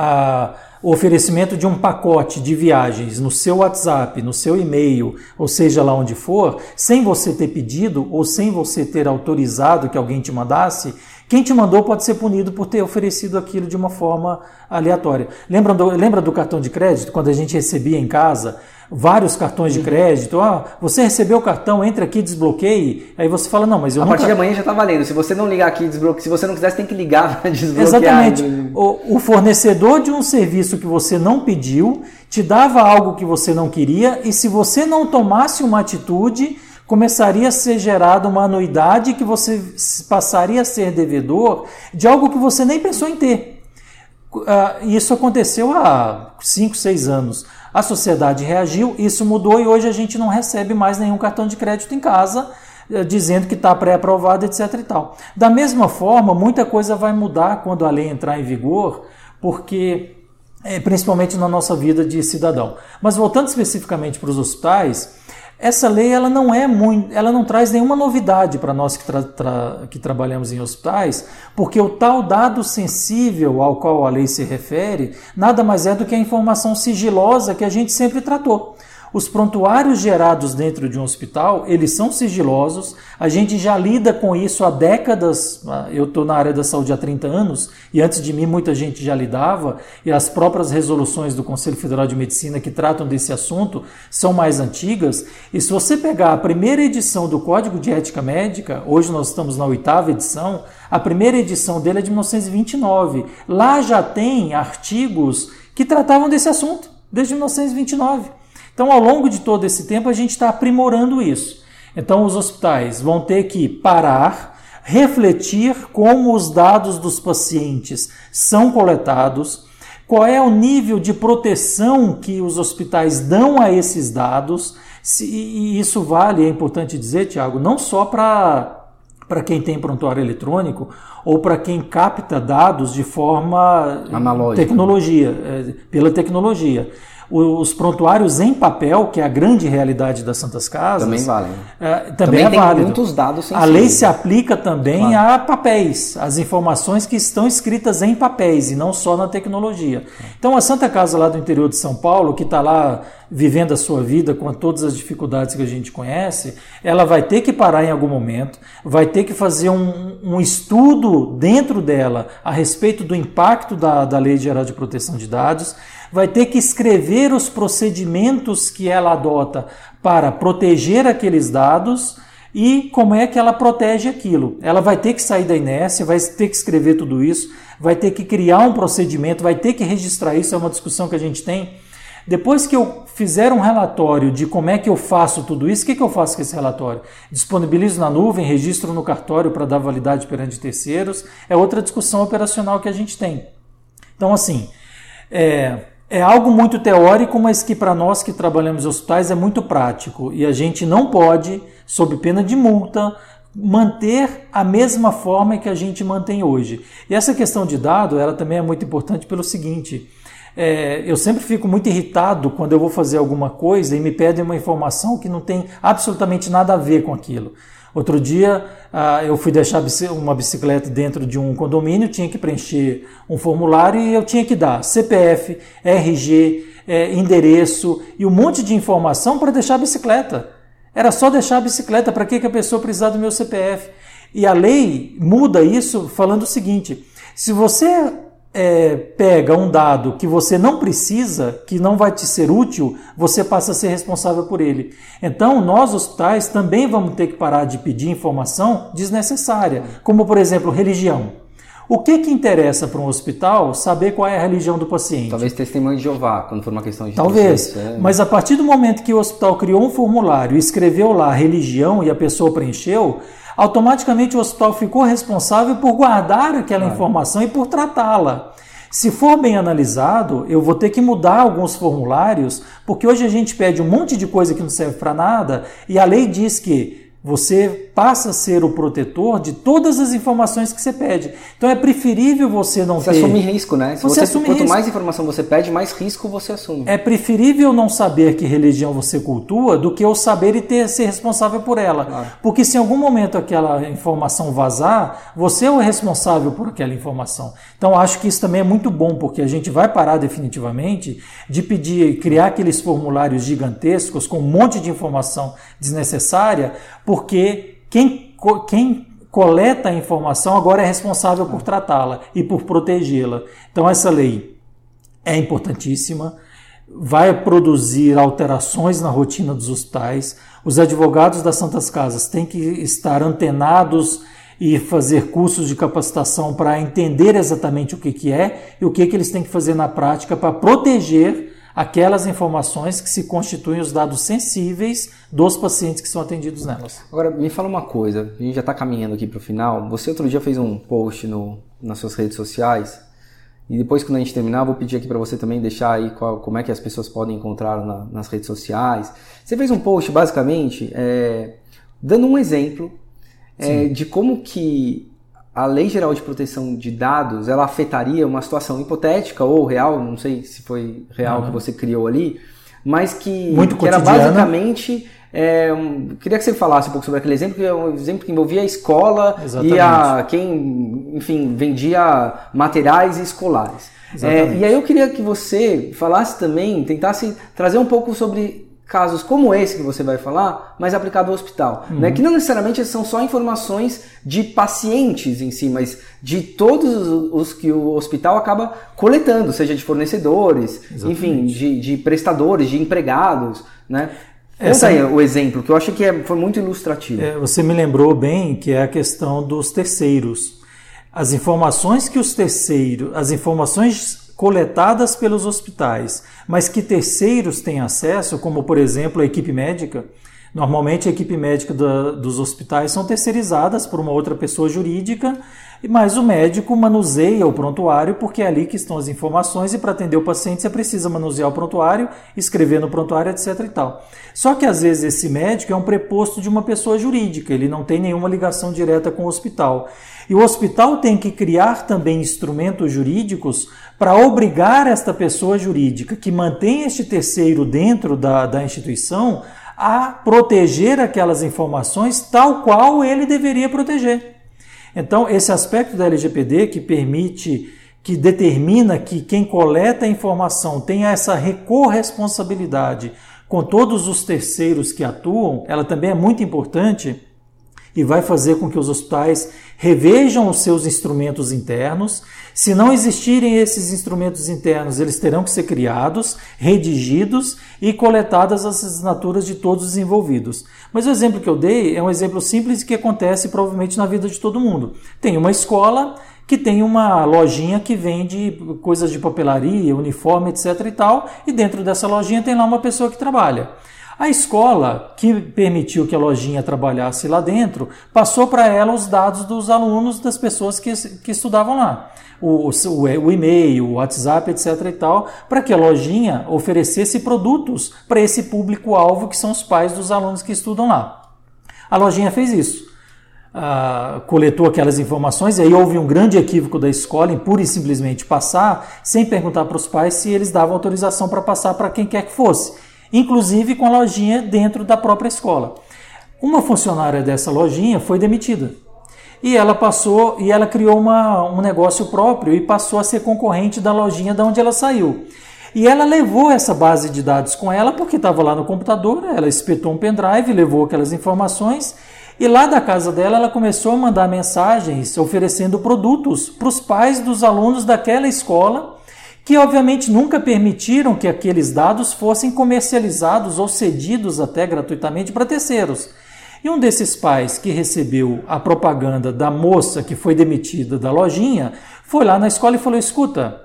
S3: a, o oferecimento de um pacote de viagens no seu WhatsApp, no seu e-mail, ou seja lá onde for, sem você ter pedido ou sem você ter autorizado que alguém te mandasse, quem te mandou pode ser punido por ter oferecido aquilo de uma forma aleatória. Lembra do, lembra do cartão de crédito, quando a gente recebia em casa vários cartões de crédito. Ah, você recebeu o cartão, entre aqui, desbloqueie. Aí você fala, não, mas eu
S2: A
S3: nunca...
S2: partir de amanhã já está valendo. Se você não ligar aqui, desbloqueie. Se você não quiser, você tem que ligar para desbloquear.
S3: Exatamente. O, o fornecedor de um serviço que você não pediu te dava algo que você não queria e se você não tomasse uma atitude, começaria a ser gerada uma anuidade que você passaria a ser devedor de algo que você nem pensou em ter. Uh, isso aconteceu há 5, 6 anos. A sociedade reagiu, isso mudou e hoje a gente não recebe mais nenhum cartão de crédito em casa eh, dizendo que está pré-aprovado, etc. e tal. Da mesma forma, muita coisa vai mudar quando a lei entrar em vigor, porque é, principalmente na nossa vida de cidadão. Mas voltando especificamente para os hospitais, essa lei ela não é muito, ela não traz nenhuma novidade para nós que, tra, tra, que trabalhamos em hospitais, porque o tal dado sensível ao qual a lei se refere nada mais é do que a informação sigilosa que a gente sempre tratou. Os prontuários gerados dentro de um hospital, eles são sigilosos, a gente já lida com isso há décadas, ah, eu estou na área da saúde há 30 anos, e antes de mim muita gente já lidava, e as próprias resoluções do Conselho Federal de Medicina que tratam desse assunto são mais antigas, e se você pegar a primeira edição do Código de Ética Médica, hoje nós estamos na oitava edição, a primeira edição dele é de 1929, lá já tem artigos que tratavam desse assunto, desde 1929. Então, ao longo de todo esse tempo, a gente está aprimorando isso. Então, os hospitais vão ter que parar, refletir como os dados dos pacientes são coletados, qual é o nível de proteção que os hospitais dão a esses dados. E isso vale, é importante dizer, Tiago, não só para para quem tem prontuário eletrônico ou para quem capta dados de forma
S2: Analógica.
S3: tecnologia, é, pela tecnologia os prontuários em papel, que é a grande realidade das Santas Casas.
S2: Também valem.
S3: É, também, também é válido.
S2: muitos dados
S3: A lei se aplica também claro. a papéis, as informações que estão escritas em papéis e não só na tecnologia. Então, a Santa Casa lá do interior de São Paulo, que está lá vivendo a sua vida com todas as dificuldades que a gente conhece, ela vai ter que parar em algum momento, vai ter que fazer um, um estudo dentro dela a respeito do impacto da, da Lei Geral de Proteção de Dados vai ter que escrever os procedimentos que ela adota para proteger aqueles dados e como é que ela protege aquilo. Ela vai ter que sair da inércia, vai ter que escrever tudo isso, vai ter que criar um procedimento, vai ter que registrar isso, é uma discussão que a gente tem. Depois que eu fizer um relatório de como é que eu faço tudo isso, o que, que eu faço com esse relatório? Disponibilizo na nuvem, registro no cartório para dar validade perante terceiros, é outra discussão operacional que a gente tem. Então, assim, é, é algo muito teórico, mas que para nós que trabalhamos em hospitais é muito prático. E a gente não pode, sob pena de multa, manter a mesma forma que a gente mantém hoje. E essa questão de dado, ela também é muito importante pelo seguinte. É, eu sempre fico muito irritado quando eu vou fazer alguma coisa e me pedem uma informação que não tem absolutamente nada a ver com aquilo. Outro dia ah, eu fui deixar uma bicicleta dentro de um condomínio, tinha que preencher um formulário e eu tinha que dar CPF, RG, é, endereço e um monte de informação para deixar a bicicleta. Era só deixar a bicicleta, para que, que a pessoa precisava do meu CPF? E a lei muda isso falando o seguinte: se você é, pega um dado que você não precisa, que não vai te ser útil, você passa a ser responsável por ele. Então, nós hospitais também vamos ter que parar de pedir informação desnecessária, como por exemplo, religião. O que que interessa para um hospital saber qual é a religião do paciente?
S2: Talvez testemunho de Jeová, quando for uma questão de
S3: Talvez. É. Mas a partir do momento que o hospital criou um formulário e escreveu lá a religião e a pessoa preencheu, automaticamente o hospital ficou responsável por guardar aquela informação e por tratá-la. Se for bem analisado, eu vou ter que mudar alguns formulários, porque hoje a gente pede um monte de coisa que não serve para nada e a lei diz que você passa a ser o protetor de todas as informações que você pede. Então é preferível você não
S2: você
S3: ter.
S2: Você assume risco, né? Se
S3: você,
S2: você
S3: assume
S2: quanto
S3: risco.
S2: mais informação você pede, mais risco você assume.
S3: É preferível não saber que religião você cultua do que eu saber e ter ser responsável por ela.
S2: Claro.
S3: Porque se em algum momento aquela informação vazar, você é o responsável por aquela informação. Então acho que isso também é muito bom, porque a gente vai parar definitivamente de pedir, criar aqueles formulários gigantescos com um monte de informação desnecessária, porque quem, quem coleta a informação agora é responsável por tratá-la e por protegê-la. Então essa lei é importantíssima, vai produzir alterações na rotina dos hospitais. Os advogados das Santas Casas têm que estar antenados e fazer cursos de capacitação para entender exatamente o que, que é e o que, que eles têm que fazer na prática para proteger aquelas informações que se constituem os dados sensíveis dos pacientes que são atendidos nelas.
S2: Agora, me fala uma coisa, a gente já está caminhando aqui para o final. Você outro dia fez um post no, nas suas redes sociais e depois, quando a gente terminar, vou pedir aqui para você também deixar aí qual, como é que as pessoas podem encontrar na, nas redes sociais. Você fez um post, basicamente, é, dando um exemplo é, de como que a Lei Geral de Proteção de Dados ela afetaria uma situação hipotética ou real, não sei se foi real uhum. que você criou ali, mas que,
S3: Muito
S2: que era basicamente. É, queria que você falasse um pouco sobre aquele exemplo, que é um exemplo que envolvia a escola
S3: Exatamente.
S2: e a quem, enfim, vendia materiais escolares. É, e aí eu queria que você falasse também, tentasse trazer um pouco sobre casos como esse que você vai falar, mas aplicado ao hospital. Uhum. Né? Que não necessariamente são só informações de pacientes em si, mas de todos os, os que o hospital acaba coletando, seja de fornecedores, Exatamente. enfim, de, de, prestadores, de empregados. Né? Essa aí o exemplo, que eu acho que é, foi muito ilustrativo.
S3: É, você me lembrou bem que é a questão dos terceiros. As informações que os terceiros, as informações coletadas pelos hospitais, mas que terceiros têm acesso, como por exemplo a equipe médica. Normalmente a equipe médica da, dos hospitais são terceirizadas por uma outra pessoa jurídica, mas o médico manuseia o prontuário porque é ali que estão as informações e para atender o paciente você precisa manusear o prontuário, escrever no prontuário, etc e tal. Só que às vezes esse médico é um preposto de uma pessoa jurídica, ele não tem nenhuma ligação direta com o hospital. E o hospital tem que criar também instrumentos jurídicos para obrigar esta pessoa jurídica que mantém este terceiro dentro da, da instituição a proteger aquelas informações tal qual ele deveria proteger. Então, esse aspecto da LGPD que permite, que determina que quem coleta a informação tenha essa recorresponsabilidade com todos os terceiros que atuam, ela também é muito importante e vai fazer com que os hospitais revejam os seus instrumentos internos. Se não existirem esses instrumentos internos, eles terão que ser criados, redigidos e coletadas as assinaturas de todos os envolvidos. Mas o exemplo que eu dei é um exemplo simples que acontece provavelmente na vida de todo mundo. Tem uma escola que tem uma lojinha que vende coisas de papelaria, uniforme, etc e tal, e dentro dessa lojinha tem lá uma pessoa que trabalha. A escola, que permitiu que a lojinha trabalhasse lá dentro, passou para ela os dados dos alunos, das pessoas que, que estudavam lá. O, o, o e-mail, o WhatsApp, etc. e tal, para que a lojinha oferecesse produtos para esse público-alvo que são os pais dos alunos que estudam lá. A lojinha fez isso. Uh, coletou aquelas informações e aí houve um grande equívoco da escola em pura e simplesmente passar, sem perguntar para os pais se eles davam autorização para passar para quem quer que fosse inclusive com a lojinha dentro da própria escola. Uma funcionária dessa lojinha foi demitida. E ela passou e ela criou uma, um negócio próprio e passou a ser concorrente da lojinha da onde ela saiu. E ela levou essa base de dados com ela porque estava lá no computador, ela espetou um pendrive, levou aquelas informações e lá da casa dela ela começou a mandar mensagens oferecendo produtos para os pais dos alunos daquela escola que obviamente nunca permitiram que aqueles dados fossem comercializados ou cedidos até gratuitamente para terceiros. E um desses pais que recebeu a propaganda da moça que foi demitida da lojinha foi lá na escola e falou: escuta.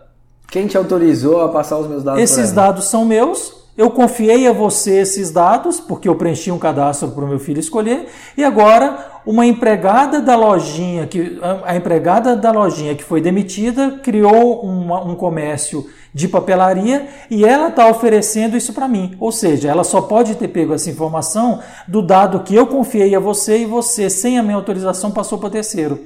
S2: Quem te autorizou a passar os meus dados?
S3: Esses dados são meus eu confiei a você esses dados, porque eu preenchi um cadastro para o meu filho escolher, e agora uma empregada da lojinha, que, a empregada da lojinha que foi demitida, criou uma, um comércio de papelaria e ela está oferecendo isso para mim. Ou seja, ela só pode ter pego essa informação do dado que eu confiei a você e você, sem a minha autorização, passou para terceiro.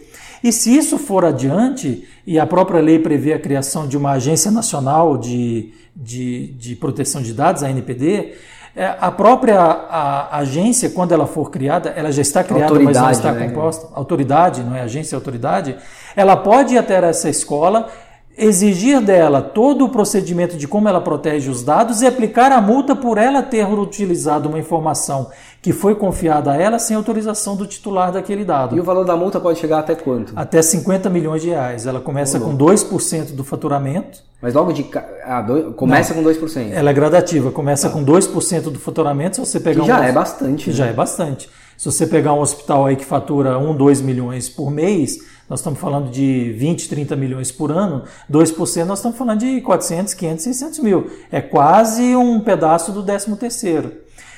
S3: E se isso for adiante, e a própria lei prevê a criação de uma Agência Nacional de, de, de Proteção de Dados, a NPD, é, a própria a, a agência, quando ela for criada, ela já está criada, mas não está né? composta. Autoridade, não é agência, é autoridade. Ela pode ir até essa escola exigir dela todo o procedimento de como ela protege os dados e aplicar a multa por ela ter utilizado uma informação que foi confiada a ela sem autorização do titular daquele dado.
S2: E o valor da multa pode chegar até quanto?
S3: Até 50 milhões de reais. Ela começa com 2% do faturamento.
S2: Mas logo de. Ah, dois, começa Não, com 2%.
S3: Ela é gradativa, começa ah. com 2% do faturamento. Se você pegar
S2: que já um, é bastante.
S3: Que né? já é bastante. Se você pegar um hospital aí que fatura 1, 2 milhões por mês, nós estamos falando de 20, 30 milhões por ano, 2% nós estamos falando de 400, 500, 600 mil. É quase um pedaço do 13 terceiro.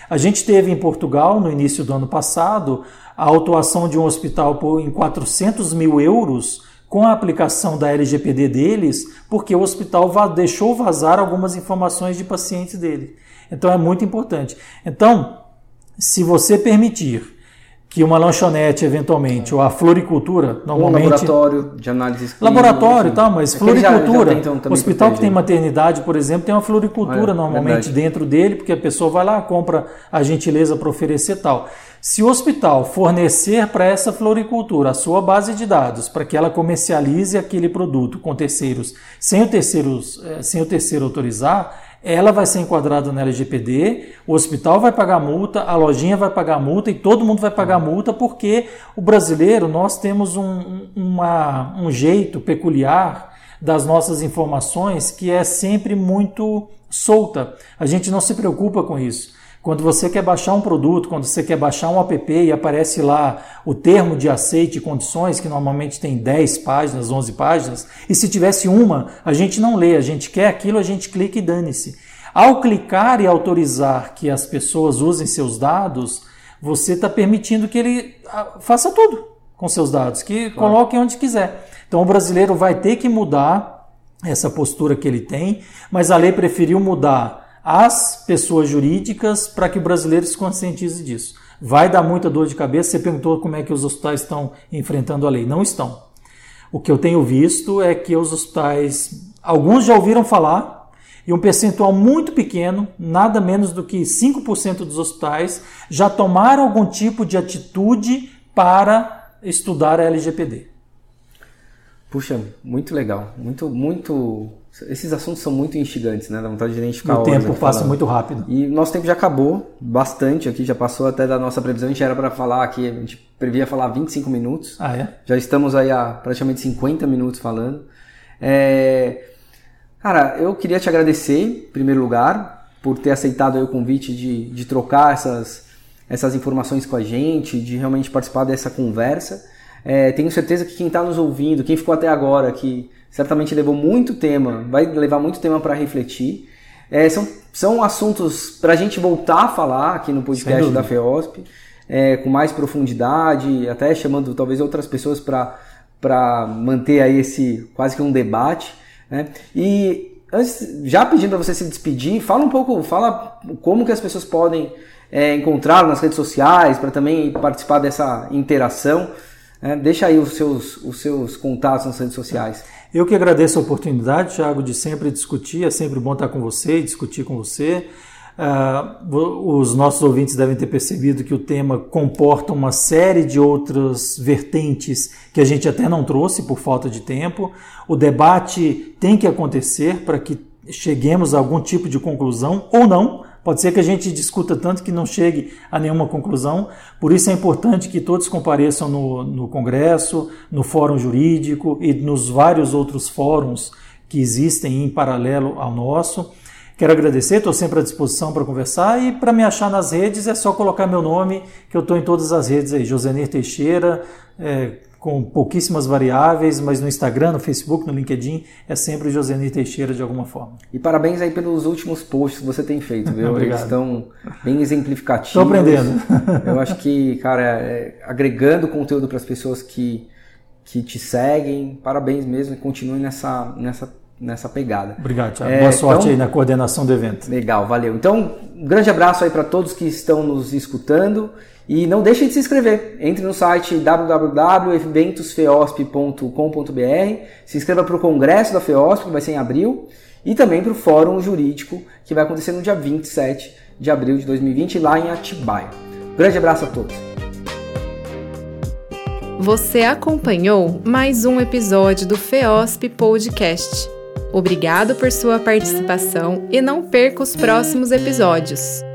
S3: A gente teve em Portugal, no início do ano passado, a autuação de um hospital em 400 mil euros com a aplicação da LGPD deles, porque o hospital deixou vazar algumas informações de pacientes dele. Então é muito importante. Então, se você permitir que uma lanchonete, eventualmente, ou a floricultura, normalmente... Um
S2: laboratório de análise clínica.
S3: Laboratório tal, mas floricultura, já, já hospital que tem maternidade, por exemplo, tem uma floricultura normalmente verdade. dentro dele, porque a pessoa vai lá, compra a gentileza para oferecer tal. Se o hospital fornecer para essa floricultura a sua base de dados para que ela comercialize aquele produto com terceiros sem o terceiro, eh, sem o terceiro autorizar, ela vai ser enquadrada na LGPD, o hospital vai pagar multa, a lojinha vai pagar multa e todo mundo vai pagar multa porque o brasileiro, nós temos um, uma, um jeito peculiar das nossas informações que é sempre muito solta. A gente não se preocupa com isso. Quando você quer baixar um produto, quando você quer baixar um app e aparece lá o termo de aceite e condições, que normalmente tem 10 páginas, 11 páginas, e se tivesse uma, a gente não lê, a gente quer aquilo, a gente clica e dane-se. Ao clicar e autorizar que as pessoas usem seus dados, você está permitindo que ele ah, faça tudo com seus dados, que claro. coloque onde quiser. Então o brasileiro vai ter que mudar essa postura que ele tem, mas a lei preferiu mudar as pessoas jurídicas para que o brasileiro se conscientize disso. Vai dar muita dor de cabeça. Você perguntou como é que os hospitais estão enfrentando a lei. Não estão. O que eu tenho visto é que os hospitais, alguns já ouviram falar, e um percentual muito pequeno, nada menos do que 5% dos hospitais, já tomaram algum tipo de atitude para estudar a LGPD.
S2: Puxa, muito legal, muito, muito esses assuntos são muito instigantes, né? Dá vontade de a gente ficar
S3: O tempo passa falando. muito rápido.
S2: E nosso tempo já acabou bastante aqui, já passou até da nossa previsão. A gente era para falar aqui, a gente previa falar 25 minutos.
S3: Ah, é?
S2: Já estamos aí há praticamente 50 minutos falando. É... Cara, eu queria te agradecer, em primeiro lugar, por ter aceitado o convite de, de trocar essas, essas informações com a gente, de realmente participar dessa conversa. É, tenho certeza que quem está nos ouvindo, quem ficou até agora, que certamente levou muito tema, vai levar muito tema para refletir. É, são, são assuntos para a gente voltar a falar aqui no podcast da FEOSP, é, com mais profundidade, até chamando talvez outras pessoas para manter aí esse quase que um debate. Né? E antes, já pedindo para você se despedir, fala um pouco, fala como que as pessoas podem é, encontrar nas redes sociais para também participar dessa interação. Né? Deixa aí os seus, os seus contatos nas redes sociais.
S3: Eu que agradeço a oportunidade, Thiago, de sempre discutir. É sempre bom estar com você e discutir com você. Uh, os nossos ouvintes devem ter percebido que o tema comporta uma série de outras vertentes que a gente até não trouxe por falta de tempo. O debate tem que acontecer para que cheguemos a algum tipo de conclusão ou não. Pode ser que a gente discuta tanto que não chegue a nenhuma conclusão. Por isso é importante que todos compareçam no, no Congresso, no Fórum Jurídico e nos vários outros fóruns que existem em paralelo ao nosso. Quero agradecer, estou sempre à disposição para conversar e para me achar nas redes é só colocar meu nome, que eu estou em todas as redes aí, Josenir Teixeira, é, com pouquíssimas variáveis, mas no Instagram, no Facebook, no LinkedIn, é sempre Joseni Teixeira de alguma forma.
S2: E parabéns aí pelos últimos posts que você tem feito, viu?
S3: Obrigado.
S2: Eles estão bem exemplificativos.
S3: Estou aprendendo.
S2: Eu acho que, cara, é, agregando conteúdo para as pessoas que, que te seguem, parabéns mesmo e continue nessa, nessa, nessa pegada.
S3: Obrigado, Thiago. É, Boa sorte então, aí na coordenação do evento.
S2: Legal, valeu. Então, um grande abraço aí para todos que estão nos escutando e não deixe de se inscrever. Entre no site www.eventosfeosp.com.br, se inscreva para o congresso da FEOSP, que vai ser em abril, e também para o Fórum Jurídico, que vai acontecer no dia 27 de abril de 2020, lá em Atibaia. Grande abraço a todos.
S1: Você acompanhou mais um episódio do FEOSP Podcast. Obrigado por sua participação e não perca os próximos episódios.